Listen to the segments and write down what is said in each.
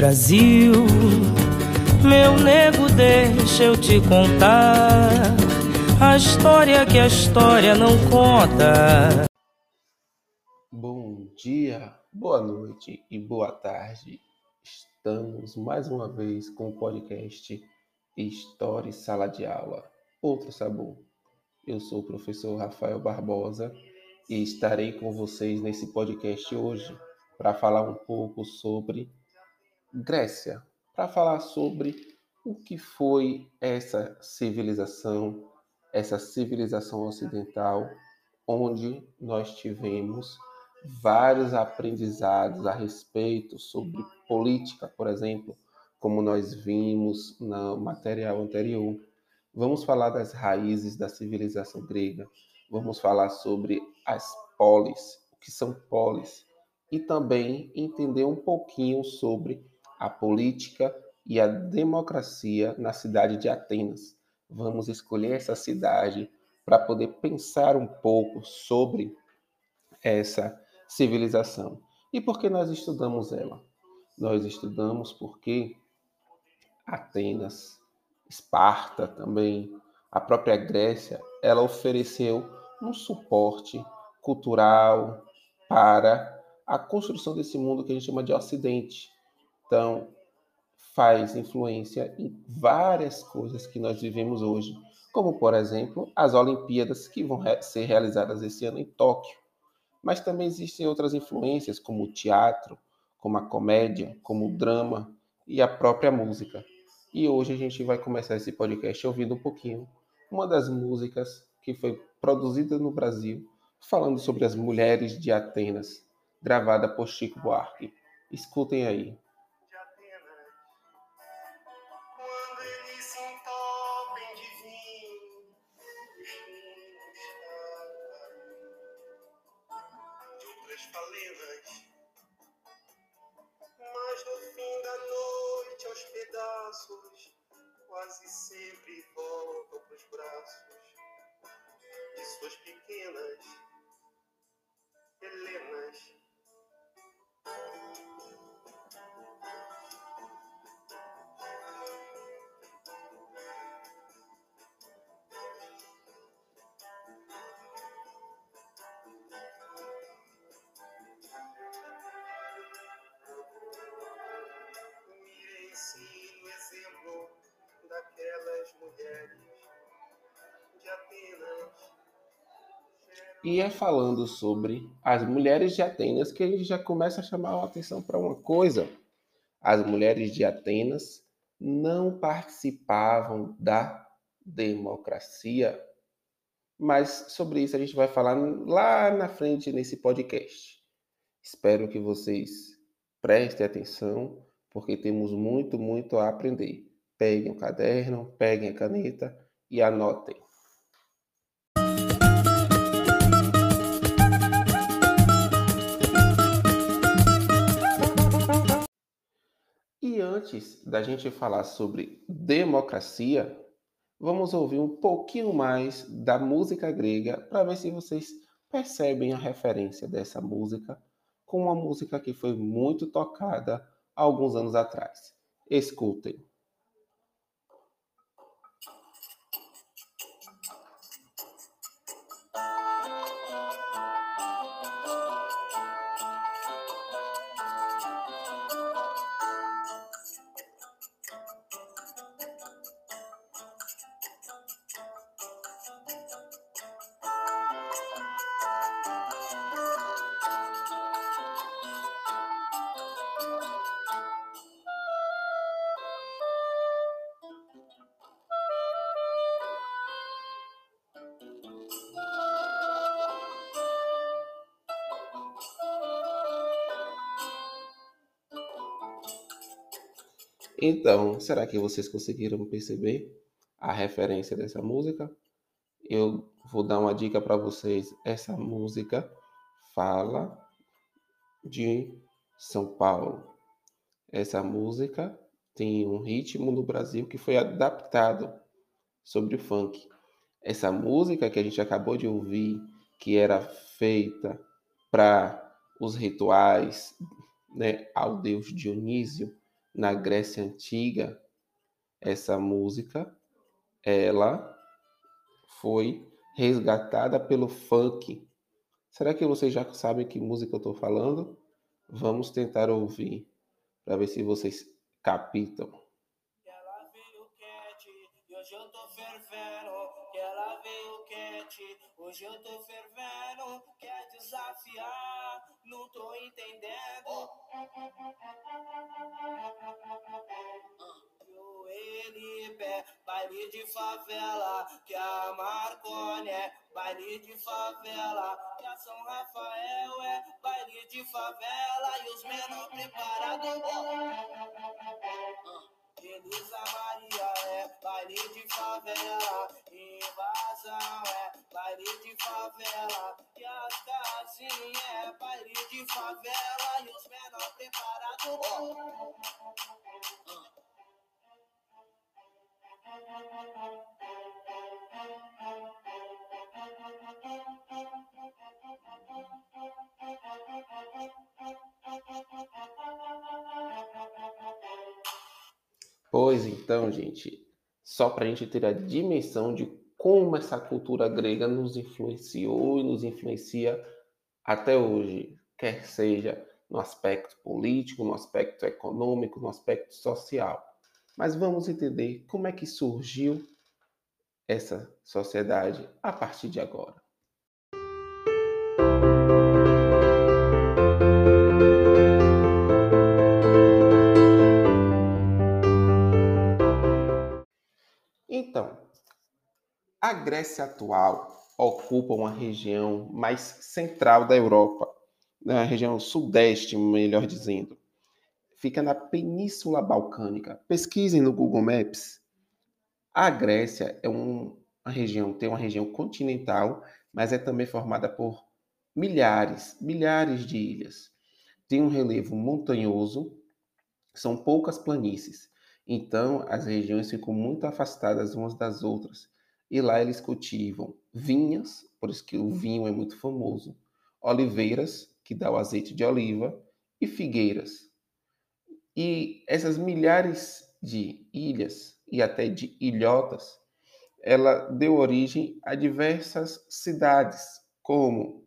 Brasil, meu nego, deixa eu te contar a história que a história não conta. Bom dia, boa noite e boa tarde. Estamos mais uma vez com o podcast História e Sala de Aula. Outro sabor. Eu sou o professor Rafael Barbosa e estarei com vocês nesse podcast hoje para falar um pouco sobre Grécia, para falar sobre o que foi essa civilização, essa civilização ocidental, onde nós tivemos vários aprendizados a respeito sobre política, por exemplo, como nós vimos no material anterior. Vamos falar das raízes da civilização grega, vamos falar sobre as polis, o que são polis, e também entender um pouquinho sobre a política e a democracia na cidade de Atenas. Vamos escolher essa cidade para poder pensar um pouco sobre essa civilização. E por que nós estudamos ela? Nós estudamos porque Atenas, Esparta também, a própria Grécia, ela ofereceu um suporte cultural para a construção desse mundo que a gente chama de Ocidente. Então, faz influência em várias coisas que nós vivemos hoje, como, por exemplo, as Olimpíadas que vão ser realizadas esse ano em Tóquio. Mas também existem outras influências, como o teatro, como a comédia, como o drama e a própria música. E hoje a gente vai começar esse podcast ouvindo um pouquinho uma das músicas que foi produzida no Brasil, falando sobre as mulheres de Atenas, gravada por Chico Buarque. Escutem aí. E é falando sobre as mulheres de Atenas que gente já começa a chamar a atenção para uma coisa. As mulheres de Atenas não participavam da democracia. Mas sobre isso a gente vai falar lá na frente nesse podcast. Espero que vocês prestem atenção, porque temos muito, muito a aprender. Peguem o caderno, peguem a caneta e anotem. E antes da gente falar sobre democracia, vamos ouvir um pouquinho mais da música grega para ver se vocês percebem a referência dessa música com uma música que foi muito tocada alguns anos atrás. Escutem. Então, será que vocês conseguiram perceber a referência dessa música? Eu vou dar uma dica para vocês. Essa música fala de São Paulo. Essa música tem um ritmo no Brasil que foi adaptado sobre o funk. Essa música que a gente acabou de ouvir, que era feita para os rituais né, ao deus Dionísio, na Grécia Antiga, essa música, ela foi resgatada pelo funk. Será que vocês já sabem que música eu estou falando? Vamos tentar ouvir para ver se vocês capitam. Ela veio quente, e hoje eu tô fervendo. Veio quente, hoje eu tô fervendo. Quer desafiar, não tô entendendo. Joelho pé, baile de favela. Que a Marconi é baile de favela. Que a São Rafael é baile de favela. E os menores preparados. Elisa Maria é baile de favela, invasão é baile de favela, e as casinhas é baile de favela, e os menores preparados. Pois então, gente, só para a gente ter a dimensão de como essa cultura grega nos influenciou e nos influencia até hoje, quer seja no aspecto político, no aspecto econômico, no aspecto social. Mas vamos entender como é que surgiu essa sociedade a partir de agora. A Grécia atual ocupa uma região mais central da Europa, na região sudeste, melhor dizendo. Fica na Península Balcânica. Pesquisem no Google Maps. A Grécia é um, uma região, tem uma região continental, mas é também formada por milhares, milhares de ilhas. Tem um relevo montanhoso, são poucas planícies. Então, as regiões ficam muito afastadas umas das outras. E lá eles cultivam vinhas, por isso que o vinho é muito famoso, oliveiras, que dá o azeite de oliva, e figueiras. E essas milhares de ilhas e até de ilhotas, ela deu origem a diversas cidades, como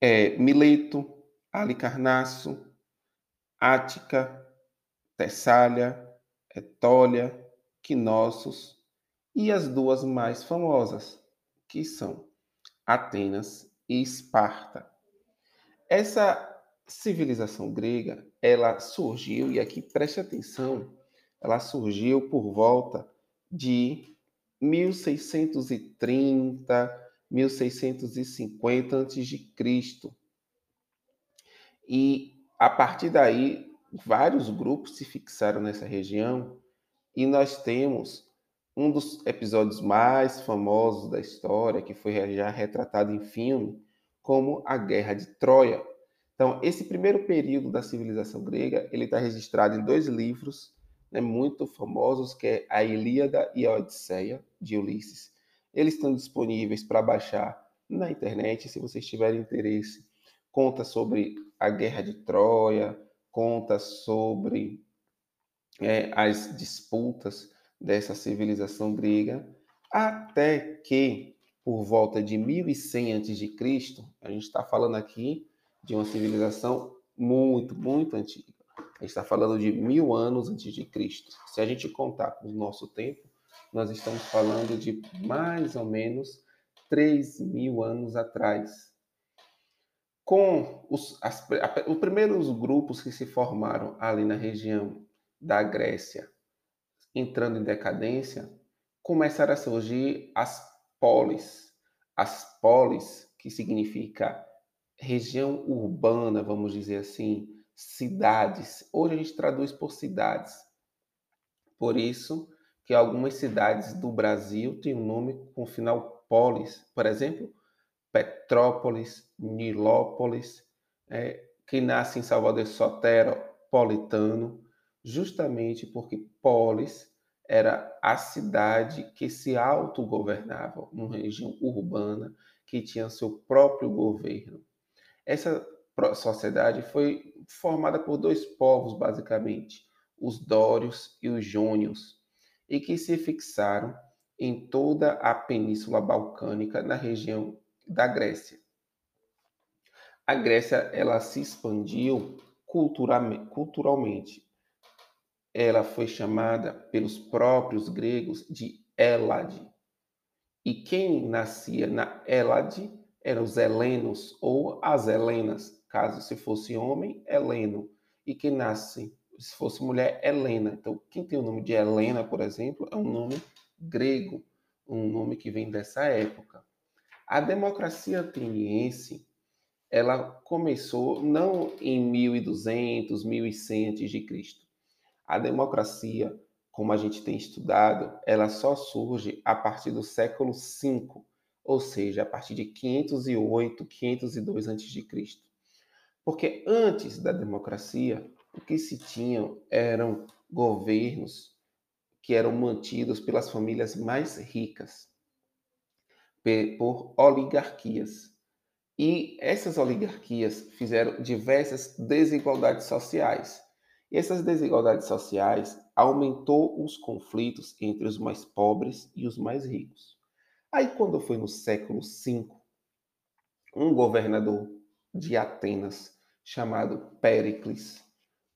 é, Mileto, Alicarnasso, Ática, Tessália, Etólia, Quinóssos e as duas mais famosas, que são Atenas e Esparta. Essa civilização grega, ela surgiu, e aqui preste atenção, ela surgiu por volta de 1630, 1650 a.C. E a partir daí, vários grupos se fixaram nessa região e nós temos um dos episódios mais famosos da história, que foi já retratado em filme, como a Guerra de Troia. Então, esse primeiro período da civilização grega, ele está registrado em dois livros né, muito famosos, que é a Ilíada e a Odisseia, de Ulisses. Eles estão disponíveis para baixar na internet, se vocês tiverem interesse. Conta sobre a Guerra de Troia, conta sobre é, as disputas dessa civilização grega, até que, por volta de 1100 a.C., a gente está falando aqui de uma civilização muito, muito antiga. A gente está falando de mil anos antes de Cristo. Se a gente contar com o nosso tempo, nós estamos falando de mais ou menos 3 mil anos atrás. Com os, as, os primeiros grupos que se formaram ali na região da Grécia entrando em decadência, começaram a surgir as polis. As polis, que significa região urbana, vamos dizer assim, cidades. Hoje a gente traduz por cidades. Por isso que algumas cidades do Brasil têm um nome com o final polis. Por exemplo, Petrópolis, Nilópolis, é, que nasce em Salvador Soteropolitano, justamente porque polis era a cidade que se autogovernava, uma região urbana que tinha seu próprio governo. Essa sociedade foi formada por dois povos, basicamente, os dórios e os jônios, e que se fixaram em toda a Península Balcânica, na região da Grécia. A Grécia ela se expandiu culturalmente. Ela foi chamada pelos próprios gregos de Elade. E quem nascia na Elade eram os helenos ou as helenas, caso se fosse homem, heleno. E quem nasce, se fosse mulher, Helena. Então, quem tem o nome de Helena, por exemplo, é um nome grego, um nome que vem dessa época. A democracia ateniense, ela começou não em 1200, 1100 a.C. A democracia, como a gente tem estudado, ela só surge a partir do século V, ou seja, a partir de 508, 502 a.C. Porque antes da democracia, o que se tinham eram governos que eram mantidos pelas famílias mais ricas, por oligarquias. E essas oligarquias fizeram diversas desigualdades sociais. E essas desigualdades sociais aumentou os conflitos entre os mais pobres e os mais ricos. Aí quando foi no século V, um governador de Atenas chamado Péricles,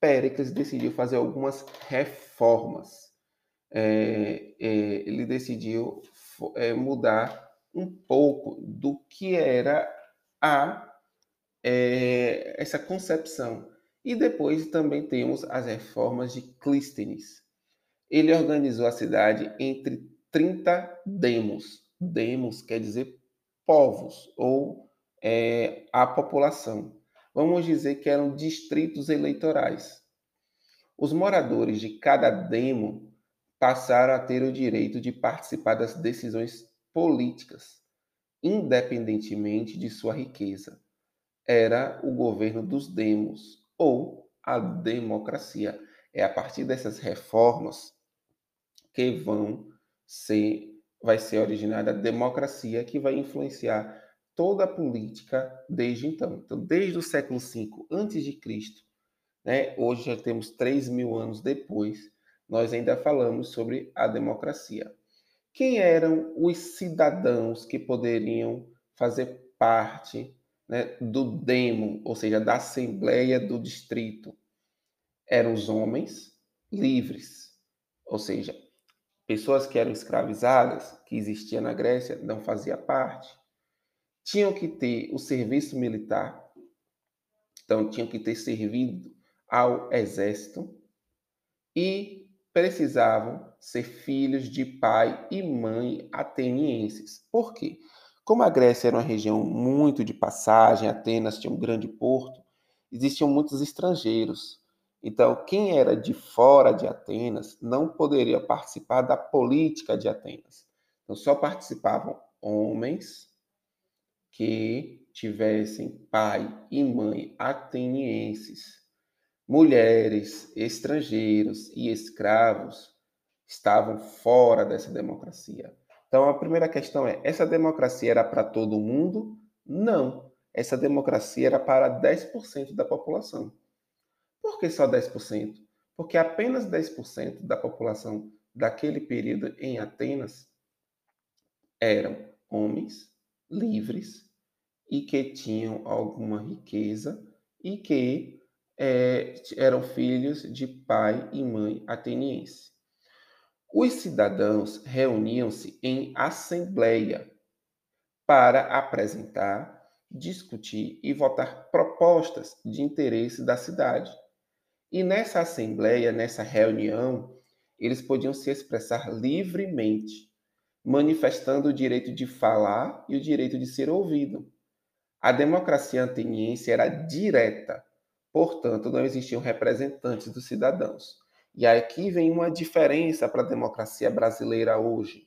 Péricles decidiu fazer algumas reformas é, é, ele decidiu é, mudar um pouco do que era a é, essa concepção. E depois também temos as reformas de Clístenes. Ele organizou a cidade entre 30 demos. Demos quer dizer povos ou é, a população. Vamos dizer que eram distritos eleitorais. Os moradores de cada demo passaram a ter o direito de participar das decisões políticas, independentemente de sua riqueza. Era o governo dos demos, ou a democracia. É a partir dessas reformas que vão ser, vai ser originada a democracia que vai influenciar toda a política desde então. Então, desde o século V antes de Cristo, né, hoje já temos 3 mil anos depois, nós ainda falamos sobre a democracia. Quem eram os cidadãos que poderiam fazer parte né, do demo, ou seja, da assembleia do distrito? Eram os homens livres, ou seja, pessoas que eram escravizadas, que existia na Grécia, não fazia parte. Tinham que ter o serviço militar, então tinham que ter servido ao exército e precisavam ser filhos de pai e mãe atenienses. Por quê? Como a Grécia era uma região muito de passagem, Atenas tinha um grande porto, existiam muitos estrangeiros. Então, quem era de fora de Atenas não poderia participar da política de Atenas. Então, só participavam homens que tivessem pai e mãe atenienses mulheres, estrangeiros e escravos estavam fora dessa democracia. Então a primeira questão é: essa democracia era para todo mundo? Não. Essa democracia era para 10% da população. Por que só 10%? Porque apenas 10% da população daquele período em Atenas eram homens livres e que tinham alguma riqueza e que é, eram filhos de pai e mãe ateniense. Os cidadãos reuniam-se em assembleia para apresentar, discutir e votar propostas de interesse da cidade. E nessa assembleia, nessa reunião, eles podiam se expressar livremente, manifestando o direito de falar e o direito de ser ouvido. A democracia ateniense era direta, Portanto, não existiam representantes dos cidadãos. E aqui vem uma diferença para a democracia brasileira hoje,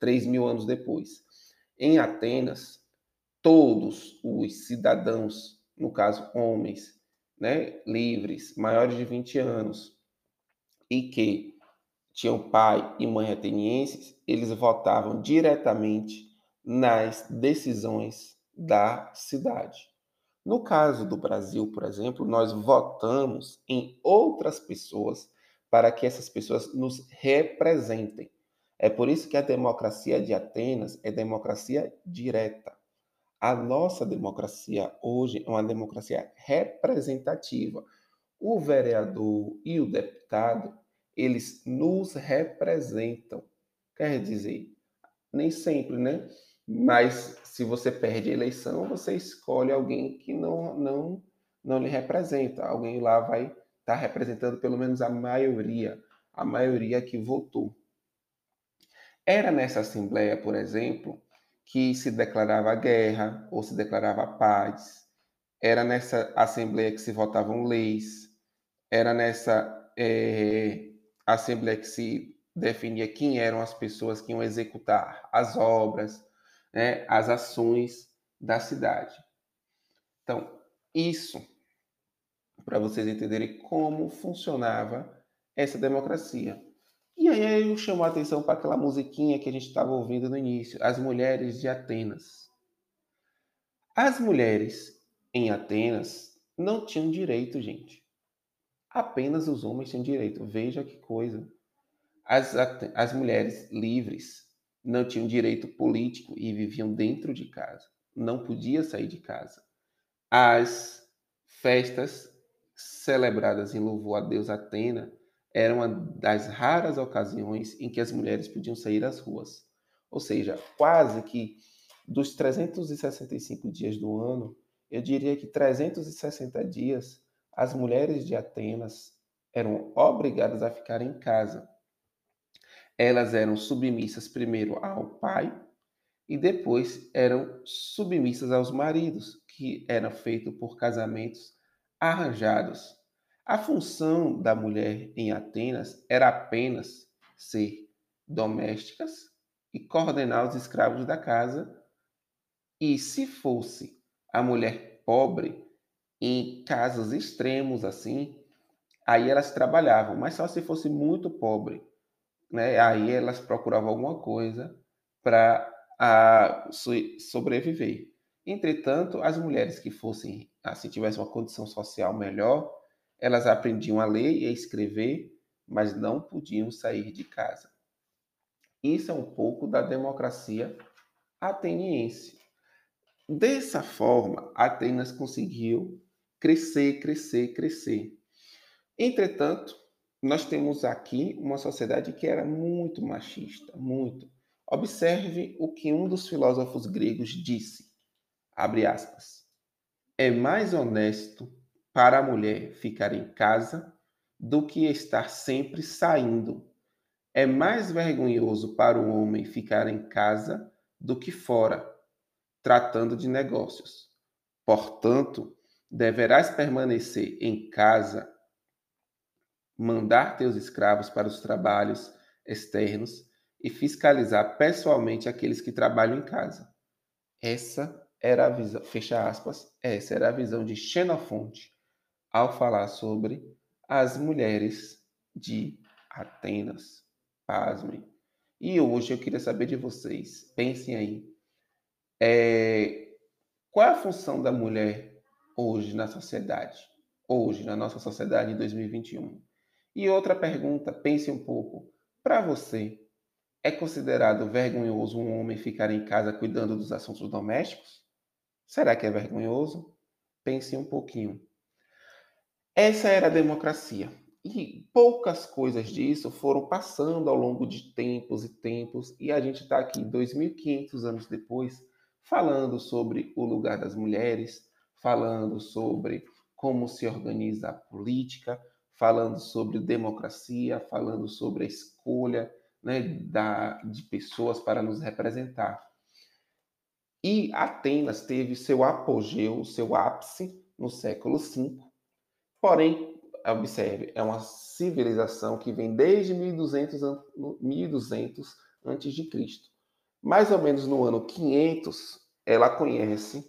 três mil anos depois. Em Atenas, todos os cidadãos, no caso homens, né, livres, maiores de 20 anos, e que tinham pai e mãe atenienses, eles votavam diretamente nas decisões da cidade. No caso do Brasil, por exemplo, nós votamos em outras pessoas para que essas pessoas nos representem. É por isso que a democracia de Atenas é democracia direta. A nossa democracia hoje é uma democracia representativa. O vereador e o deputado, eles nos representam. Quer dizer, nem sempre, né? Mas se você perde a eleição, você escolhe alguém que não não não lhe representa. Alguém lá vai estar tá representando pelo menos a maioria, a maioria que votou. Era nessa assembleia, por exemplo, que se declarava guerra ou se declarava paz. Era nessa assembleia que se votavam leis. Era nessa é, assembleia que se definia quem eram as pessoas que iam executar as obras, né, as ações da cidade. Então, isso para vocês entenderem como funcionava essa democracia. E aí eu chamo a atenção para aquela musiquinha que a gente estava ouvindo no início, As Mulheres de Atenas. As mulheres em Atenas não tinham direito, gente. Apenas os homens tinham direito. Veja que coisa. As, as mulheres livres não tinham direito político e viviam dentro de casa. Não podia sair de casa. As festas celebradas em louvor a Deus Atena eram uma das raras ocasiões em que as mulheres podiam sair às ruas. Ou seja, quase que dos 365 dias do ano, eu diria que 360 dias as mulheres de Atenas eram obrigadas a ficar em casa elas eram submissas primeiro ao pai e depois eram submissas aos maridos, que eram feitos por casamentos arranjados. A função da mulher em Atenas era apenas ser domésticas e coordenar os escravos da casa. E se fosse a mulher pobre, em casos extremos assim, aí elas trabalhavam, mas só se fosse muito pobre né? Aí elas procuravam alguma coisa para sobreviver. Entretanto, as mulheres que fossem, assim, tivessem uma condição social melhor, elas aprendiam a ler e a escrever, mas não podiam sair de casa. Isso é um pouco da democracia ateniense. Dessa forma, Atenas conseguiu crescer, crescer, crescer. Entretanto, nós temos aqui uma sociedade que era muito machista, muito. Observe o que um dos filósofos gregos disse, abre aspas, é mais honesto para a mulher ficar em casa do que estar sempre saindo. É mais vergonhoso para o homem ficar em casa do que fora, tratando de negócios. Portanto, deverás permanecer em casa mandar teus escravos para os trabalhos externos e fiscalizar pessoalmente aqueles que trabalham em casa. Essa era a visão, fecha aspas, essa era a visão de Xenofonte ao falar sobre as mulheres de Atenas. Pasmem. E hoje eu queria saber de vocês, pensem aí, é, qual é a função da mulher hoje na sociedade? Hoje, na nossa sociedade em 2021. E outra pergunta, pense um pouco. Para você, é considerado vergonhoso um homem ficar em casa cuidando dos assuntos domésticos? Será que é vergonhoso? Pense um pouquinho. Essa era a democracia. E poucas coisas disso foram passando ao longo de tempos e tempos, e a gente está aqui, 2.500 anos depois, falando sobre o lugar das mulheres, falando sobre como se organiza a política, falando sobre democracia, falando sobre a escolha né, da, de pessoas para nos representar. E Atenas teve seu apogeu, seu ápice no século V. Porém, observe, é uma civilização que vem desde 1200, 1200 antes de Cristo. Mais ou menos no ano 500, ela conhece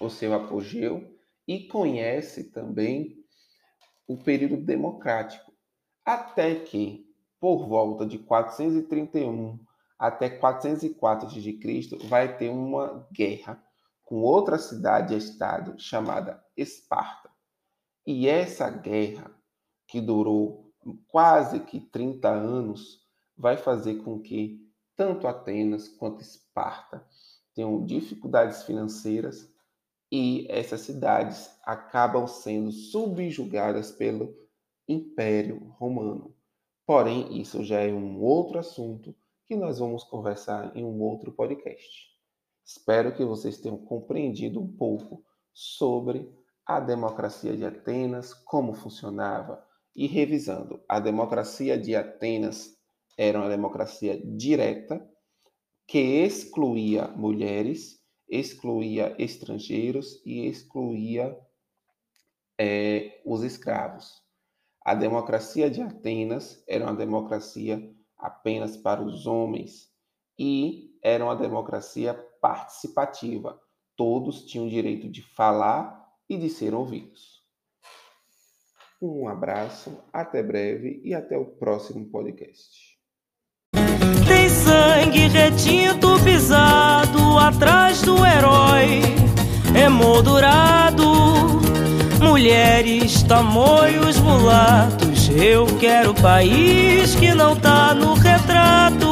o seu apogeu e conhece também o período democrático, até que, por volta de 431 até 404 a.C., vai ter uma guerra com outra cidade-estado chamada Esparta. E essa guerra, que durou quase que 30 anos, vai fazer com que tanto Atenas quanto Esparta tenham dificuldades financeiras e essas cidades acabam sendo subjugadas pelo Império Romano. Porém, isso já é um outro assunto que nós vamos conversar em um outro podcast. Espero que vocês tenham compreendido um pouco sobre a democracia de Atenas, como funcionava, e revisando, a democracia de Atenas era uma democracia direta que excluía mulheres, excluía estrangeiros e excluía é, os escravos. A democracia de Atenas era uma democracia apenas para os homens e era uma democracia participativa. Todos tinham direito de falar e de ser ouvidos. Um abraço, até breve e até o próximo podcast. Tem sangue retinto pisado atrás do herói, emoldurado. Mulheres, tamoios, mulatos. Eu quero país que não tá no retrato.